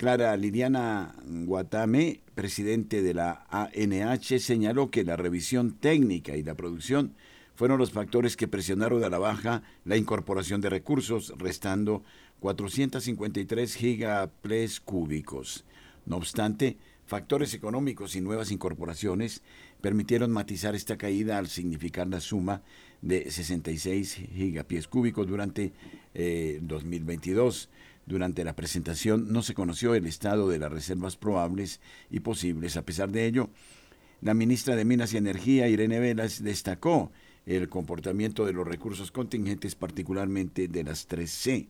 Clara Liliana Guatame, presidente de la ANH, señaló que la revisión técnica y la producción fueron los factores que presionaron a la baja la incorporación de recursos, restando 453 gigaples cúbicos. No obstante, factores económicos y nuevas incorporaciones permitieron matizar esta caída al significar la suma de 66 gigapies cúbicos durante 2022. Durante la presentación no se conoció el estado de las reservas probables y posibles. A pesar de ello, la ministra de Minas y Energía, Irene Velas, destacó el comportamiento de los recursos contingentes, particularmente de las 3C.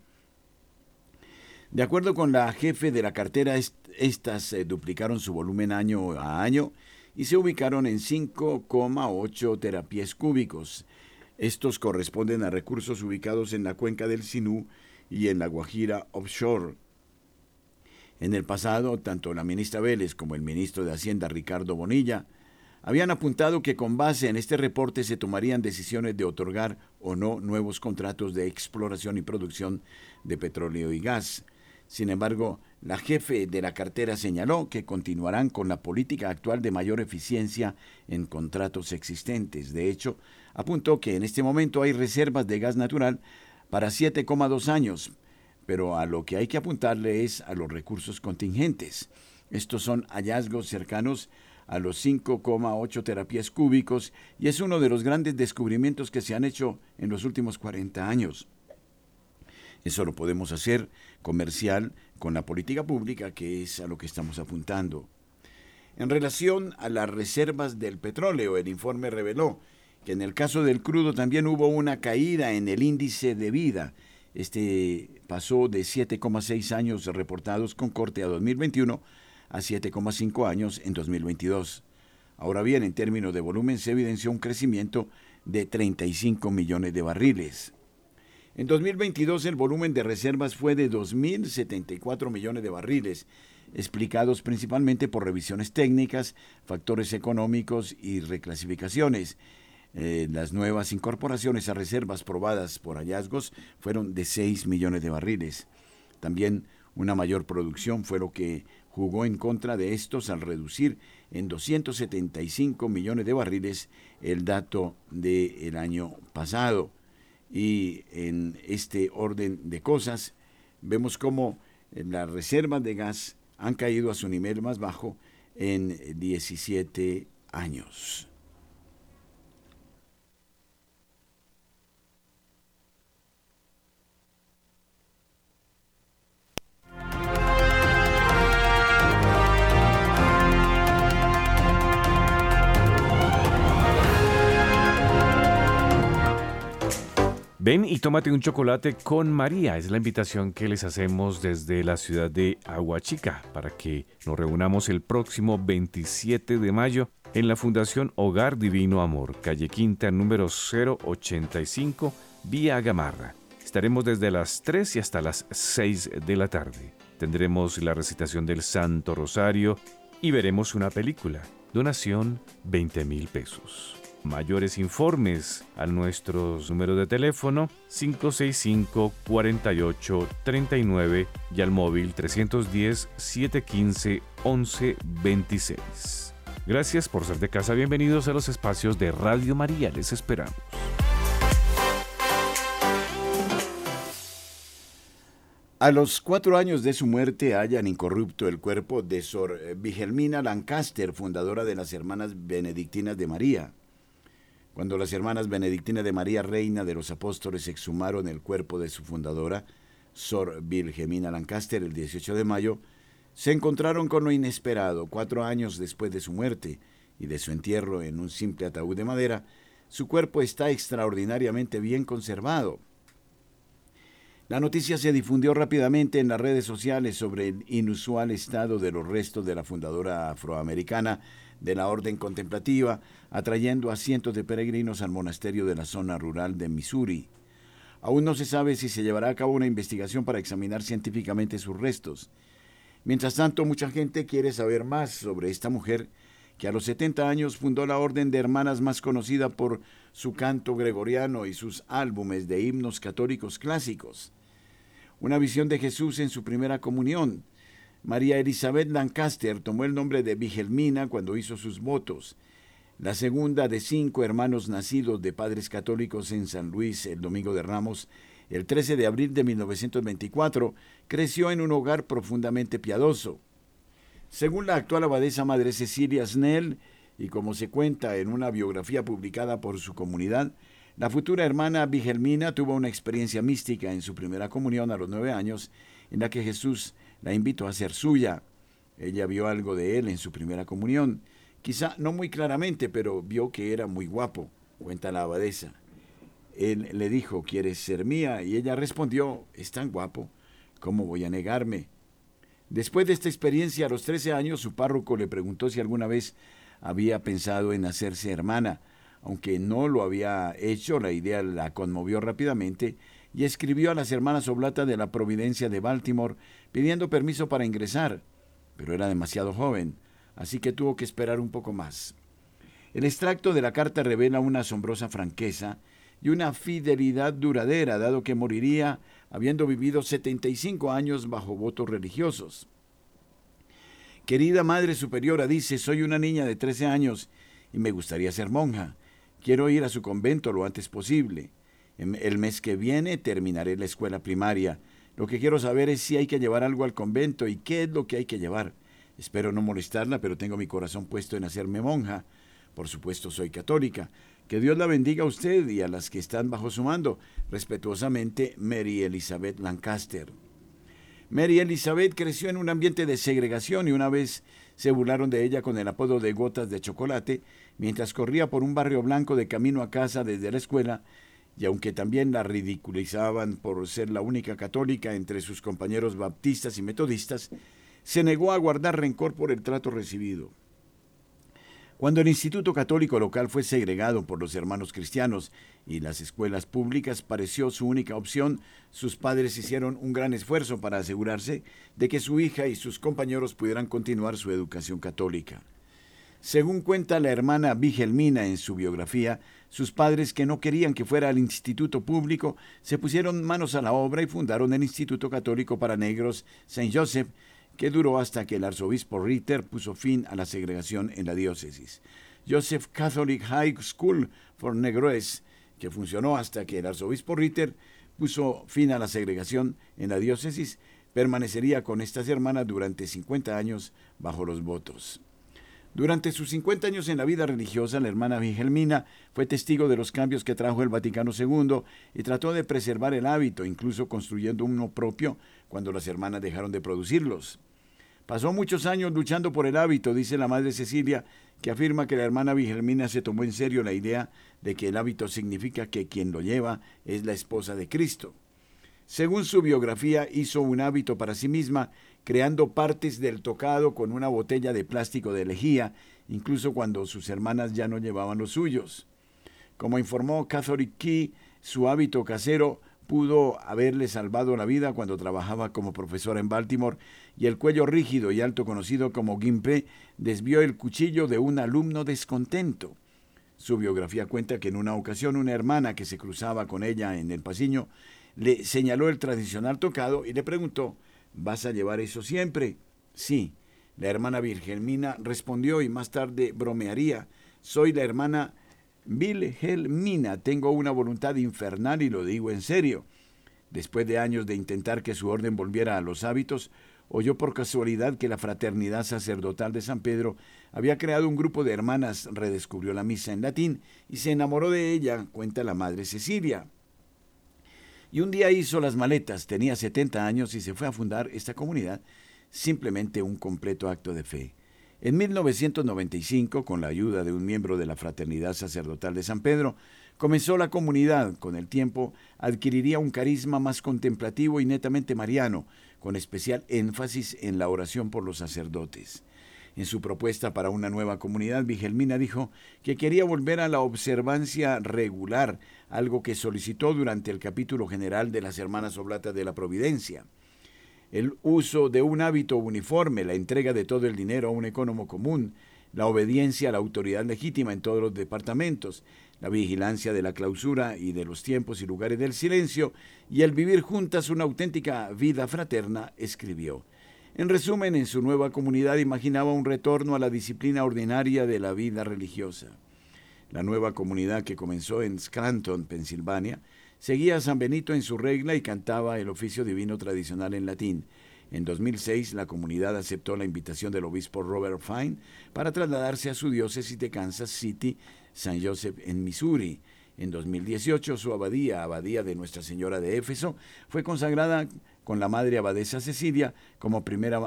De acuerdo con la jefe de la cartera, estas eh, duplicaron su volumen año a año y se ubicaron en 5,8 terapias cúbicos. Estos corresponden a recursos ubicados en la cuenca del Sinú y en la Guajira offshore. En el pasado, tanto la ministra Vélez como el ministro de Hacienda Ricardo Bonilla habían apuntado que con base en este reporte se tomarían decisiones de otorgar o no nuevos contratos de exploración y producción de petróleo y gas. Sin embargo, la jefe de la cartera señaló que continuarán con la política actual de mayor eficiencia en contratos existentes. De hecho, apuntó que en este momento hay reservas de gas natural para 7,2 años, pero a lo que hay que apuntarle es a los recursos contingentes. Estos son hallazgos cercanos a los 5,8 terapias cúbicos y es uno de los grandes descubrimientos que se han hecho en los últimos 40 años. Eso lo podemos hacer comercial con la política pública, que es a lo que estamos apuntando. En relación a las reservas del petróleo, el informe reveló que en el caso del crudo también hubo una caída en el índice de vida. Este pasó de 7,6 años reportados con corte a 2021 a 7,5 años en 2022. Ahora bien, en términos de volumen se evidenció un crecimiento de 35 millones de barriles. En 2022 el volumen de reservas fue de 2.074 millones de barriles, explicados principalmente por revisiones técnicas, factores económicos y reclasificaciones. Eh, las nuevas incorporaciones a reservas probadas por hallazgos fueron de 6 millones de barriles. También una mayor producción fue lo que jugó en contra de estos al reducir en 275 millones de barriles el dato del año pasado. Y en este orden de cosas vemos cómo las reservas de gas han caído a su nivel más bajo en 17 años. Ven y tómate un chocolate con María. Es la invitación que les hacemos desde la ciudad de Aguachica para que nos reunamos el próximo 27 de mayo en la Fundación Hogar Divino Amor, calle Quinta, número 085, vía Gamarra. Estaremos desde las 3 y hasta las 6 de la tarde. Tendremos la recitación del Santo Rosario y veremos una película. Donación 20 mil pesos. Mayores informes a nuestros números de teléfono 565 48 39 y al móvil 310 715 11 26. Gracias por ser de casa. Bienvenidos a los espacios de Radio María. Les esperamos. A los cuatro años de su muerte hallan incorrupto el cuerpo de Sor Vigelmina Lancaster, fundadora de las Hermanas Benedictinas de María. Cuando las hermanas benedictinas de María, reina de los apóstoles, exhumaron el cuerpo de su fundadora, Sor Vilgemina Lancaster, el 18 de mayo, se encontraron con lo inesperado. Cuatro años después de su muerte y de su entierro en un simple ataúd de madera, su cuerpo está extraordinariamente bien conservado. La noticia se difundió rápidamente en las redes sociales sobre el inusual estado de los restos de la fundadora afroamericana de la Orden Contemplativa, atrayendo a cientos de peregrinos al monasterio de la zona rural de Missouri. Aún no se sabe si se llevará a cabo una investigación para examinar científicamente sus restos. Mientras tanto, mucha gente quiere saber más sobre esta mujer que a los 70 años fundó la Orden de Hermanas más conocida por su canto gregoriano y sus álbumes de himnos católicos clásicos. Una visión de Jesús en su primera comunión, María Elizabeth Lancaster tomó el nombre de Vigelmina cuando hizo sus votos. La segunda de cinco hermanos nacidos de padres católicos en San Luis el Domingo de Ramos, el 13 de abril de 1924, creció en un hogar profundamente piadoso. Según la actual abadesa Madre Cecilia Snell, y como se cuenta en una biografía publicada por su comunidad, la futura hermana Vigelmina tuvo una experiencia mística en su primera comunión a los nueve años, en la que Jesús la invitó a ser suya. Ella vio algo de él en su primera comunión, quizá no muy claramente, pero vio que era muy guapo, cuenta la abadesa. Él le dijo, ¿quieres ser mía? Y ella respondió, es tan guapo, ¿cómo voy a negarme? Después de esta experiencia, a los 13 años, su párroco le preguntó si alguna vez había pensado en hacerse hermana, aunque no lo había hecho, la idea la conmovió rápidamente y escribió a las hermanas Oblata de la Providencia de Baltimore pidiendo permiso para ingresar, pero era demasiado joven, así que tuvo que esperar un poco más. El extracto de la carta revela una asombrosa franqueza y una fidelidad duradera, dado que moriría habiendo vivido 75 años bajo votos religiosos. Querida Madre Superiora, dice, soy una niña de 13 años y me gustaría ser monja. Quiero ir a su convento lo antes posible. El mes que viene terminaré la escuela primaria. Lo que quiero saber es si hay que llevar algo al convento y qué es lo que hay que llevar. Espero no molestarla, pero tengo mi corazón puesto en hacerme monja. Por supuesto, soy católica. Que Dios la bendiga a usted y a las que están bajo su mando. Respetuosamente, Mary Elizabeth Lancaster. Mary Elizabeth creció en un ambiente de segregación y una vez se burlaron de ella con el apodo de gotas de chocolate mientras corría por un barrio blanco de camino a casa desde la escuela y aunque también la ridiculizaban por ser la única católica entre sus compañeros baptistas y metodistas, se negó a guardar rencor por el trato recibido. Cuando el Instituto Católico local fue segregado por los hermanos cristianos y las escuelas públicas pareció su única opción, sus padres hicieron un gran esfuerzo para asegurarse de que su hija y sus compañeros pudieran continuar su educación católica. Según cuenta la hermana Vigelmina en su biografía, sus padres, que no querían que fuera al instituto público, se pusieron manos a la obra y fundaron el Instituto Católico para Negros Saint Joseph, que duró hasta que el arzobispo Ritter puso fin a la segregación en la diócesis. Joseph Catholic High School for Negroes, que funcionó hasta que el arzobispo Ritter puso fin a la segregación en la diócesis, permanecería con estas hermanas durante 50 años bajo los votos. Durante sus 50 años en la vida religiosa, la hermana Vigelmina fue testigo de los cambios que trajo el Vaticano II y trató de preservar el hábito, incluso construyendo uno propio cuando las hermanas dejaron de producirlos. Pasó muchos años luchando por el hábito, dice la madre Cecilia, que afirma que la hermana Vigelmina se tomó en serio la idea de que el hábito significa que quien lo lleva es la esposa de Cristo. Según su biografía, hizo un hábito para sí misma, creando partes del tocado con una botella de plástico de lejía, incluso cuando sus hermanas ya no llevaban los suyos. Como informó Catholic Key, su hábito casero pudo haberle salvado la vida cuando trabajaba como profesora en Baltimore y el cuello rígido y alto conocido como Gimpe desvió el cuchillo de un alumno descontento. Su biografía cuenta que en una ocasión una hermana que se cruzaba con ella en el pasillo le señaló el tradicional tocado y le preguntó ¿Vas a llevar eso siempre? Sí. La hermana Virgelmina respondió y más tarde bromearía Soy la hermana Vilhelmina, tengo una voluntad infernal y lo digo en serio. Después de años de intentar que su orden volviera a los hábitos, oyó por casualidad que la Fraternidad Sacerdotal de San Pedro había creado un grupo de hermanas, redescubrió la misa en latín y se enamoró de ella, cuenta la madre Cecilia. Y un día hizo las maletas, tenía 70 años y se fue a fundar esta comunidad, simplemente un completo acto de fe. En 1995, con la ayuda de un miembro de la Fraternidad Sacerdotal de San Pedro, comenzó la comunidad. Con el tiempo adquiriría un carisma más contemplativo y netamente mariano, con especial énfasis en la oración por los sacerdotes. En su propuesta para una nueva comunidad, Vigelmina dijo que quería volver a la observancia regular, algo que solicitó durante el capítulo general de las Hermanas Oblatas de la Providencia el uso de un hábito uniforme, la entrega de todo el dinero a un economo común, la obediencia a la autoridad legítima en todos los departamentos, la vigilancia de la clausura y de los tiempos y lugares del silencio, y el vivir juntas una auténtica vida fraterna, escribió. En resumen, en su nueva comunidad imaginaba un retorno a la disciplina ordinaria de la vida religiosa. La nueva comunidad que comenzó en Scranton, Pensilvania, Seguía a San Benito en su regla y cantaba el oficio divino tradicional en latín. En 2006, la comunidad aceptó la invitación del obispo Robert Fine para trasladarse a su diócesis de Kansas City, San Joseph, en Missouri. En 2018, su abadía, Abadía de Nuestra Señora de Éfeso, fue consagrada con la madre abadesa Cecilia como primera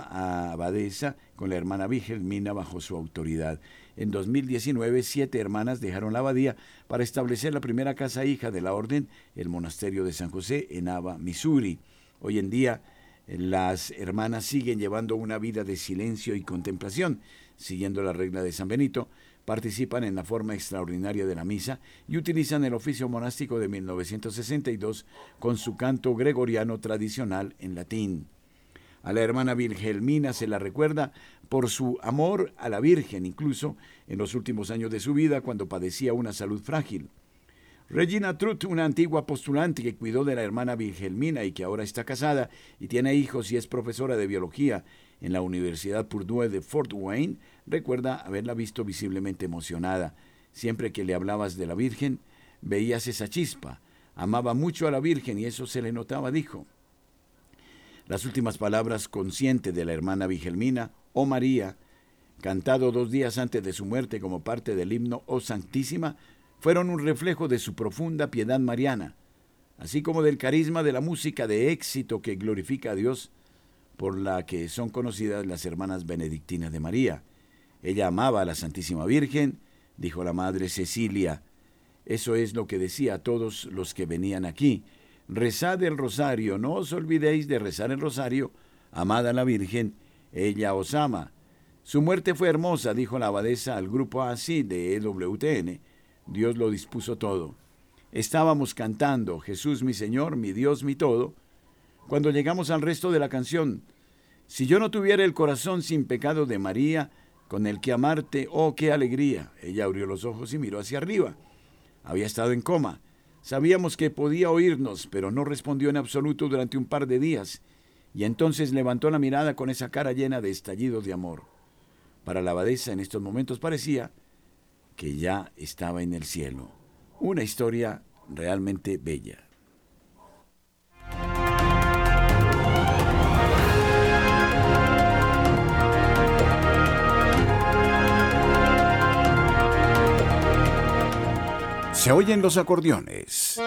abadesa, con la hermana Mina bajo su autoridad. En 2019, siete hermanas dejaron la abadía para establecer la primera casa hija de la orden, el monasterio de San José, en Ava, Missouri. Hoy en día, las hermanas siguen llevando una vida de silencio y contemplación, siguiendo la regla de San Benito, participan en la forma extraordinaria de la misa y utilizan el oficio monástico de 1962 con su canto gregoriano tradicional en latín. A la hermana Virgelmina se la recuerda por su amor a la Virgen, incluso en los últimos años de su vida cuando padecía una salud frágil. Regina Truth, una antigua postulante que cuidó de la hermana Virgelmina y que ahora está casada y tiene hijos y es profesora de biología en la Universidad Purdue de Fort Wayne, recuerda haberla visto visiblemente emocionada. Siempre que le hablabas de la Virgen, veías esa chispa. Amaba mucho a la Virgen y eso se le notaba, dijo. Las últimas palabras conscientes de la hermana Vigelmina, oh María, cantado dos días antes de su muerte como parte del himno Oh Santísima, fueron un reflejo de su profunda piedad mariana, así como del carisma de la música de éxito que glorifica a Dios, por la que son conocidas las hermanas benedictinas de María. Ella amaba a la Santísima Virgen, dijo la Madre Cecilia. Eso es lo que decía a todos los que venían aquí, rezad el rosario, no os olvidéis de rezar el rosario, amada la Virgen, ella os ama. Su muerte fue hermosa, dijo la abadesa al grupo así de EWTN. Dios lo dispuso todo. Estábamos cantando Jesús mi Señor, mi Dios mi todo, cuando llegamos al resto de la canción. Si yo no tuviera el corazón sin pecado de María, con el que amarte, oh, qué alegría. Ella abrió los ojos y miró hacia arriba. Había estado en coma. Sabíamos que podía oírnos, pero no respondió en absoluto durante un par de días, y entonces levantó la mirada con esa cara llena de estallidos de amor. Para la abadesa en estos momentos parecía que ya estaba en el cielo. Una historia realmente bella. Se oyen los acordeones.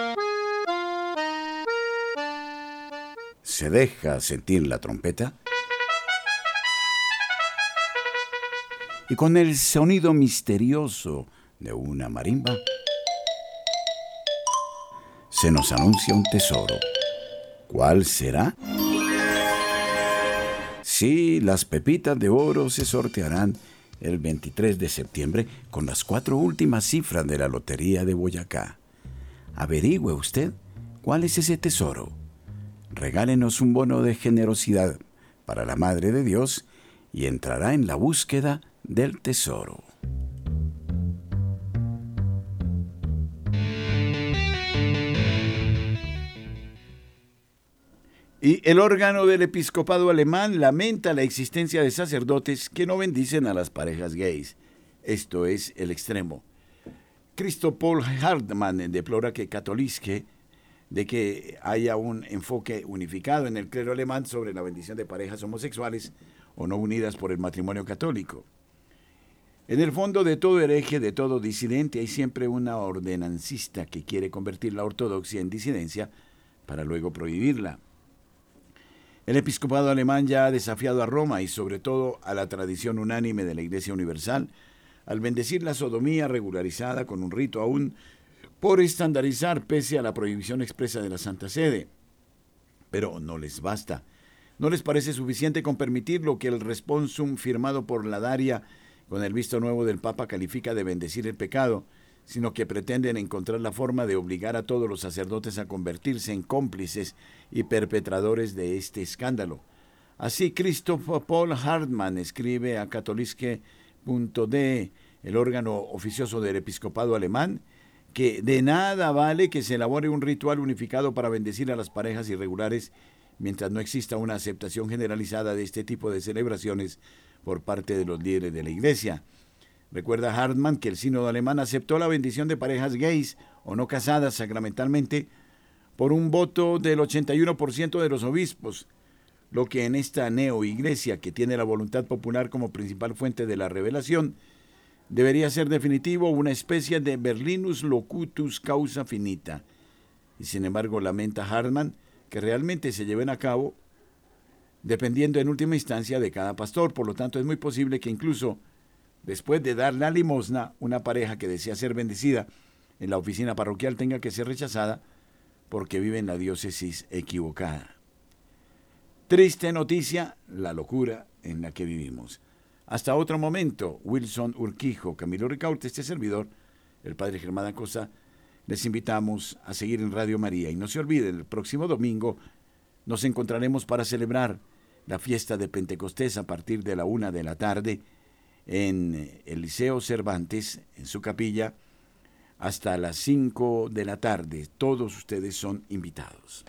Se deja sentir la trompeta. Y con el sonido misterioso de una marimba, se nos anuncia un tesoro. ¿Cuál será? Sí, las pepitas de oro se sortearán el 23 de septiembre con las cuatro últimas cifras de la Lotería de Boyacá. Averigüe usted cuál es ese tesoro. Regálenos un bono de generosidad para la Madre de Dios y entrará en la búsqueda del tesoro. Y el órgano del episcopado alemán lamenta la existencia de sacerdotes que no bendicen a las parejas gays. Esto es el extremo. Cristo Hartmann deplora que catolique de que haya un enfoque unificado en el clero alemán sobre la bendición de parejas homosexuales o no unidas por el matrimonio católico. En el fondo de todo hereje, de todo disidente, hay siempre una ordenancista que quiere convertir la ortodoxia en disidencia para luego prohibirla. El episcopado alemán ya ha desafiado a Roma y sobre todo a la tradición unánime de la Iglesia Universal al bendecir la sodomía regularizada con un rito aún por estandarizar pese a la prohibición expresa de la Santa Sede. Pero no les basta. No les parece suficiente con permitir lo que el responsum firmado por la Daria con el visto nuevo del Papa califica de bendecir el pecado, sino que pretenden encontrar la forma de obligar a todos los sacerdotes a convertirse en cómplices y perpetradores de este escándalo. Así, Christoph Paul Hartmann escribe a catoliske.de, el órgano oficioso del episcopado alemán, que de nada vale que se elabore un ritual unificado para bendecir a las parejas irregulares mientras no exista una aceptación generalizada de este tipo de celebraciones por parte de los líderes de la Iglesia. Recuerda Hartmann que el sínodo alemán aceptó la bendición de parejas gays o no casadas sacramentalmente por un voto del 81% de los obispos, lo que en esta neo-iglesia que tiene la voluntad popular como principal fuente de la revelación, debería ser definitivo una especie de Berlinus locutus causa finita. Y sin embargo lamenta Hartmann que realmente se lleven a cabo dependiendo en última instancia de cada pastor. Por lo tanto, es muy posible que incluso después de dar la limosna, una pareja que desea ser bendecida en la oficina parroquial tenga que ser rechazada porque vive en la diócesis equivocada. Triste noticia, la locura en la que vivimos. Hasta otro momento, Wilson Urquijo, Camilo Ricaurte, este servidor, el padre Germán Acosta, les invitamos a seguir en Radio María. Y no se olviden, el próximo domingo nos encontraremos para celebrar la fiesta de Pentecostés a partir de la una de la tarde en el Liceo Cervantes, en su capilla, hasta las cinco de la tarde. Todos ustedes son invitados.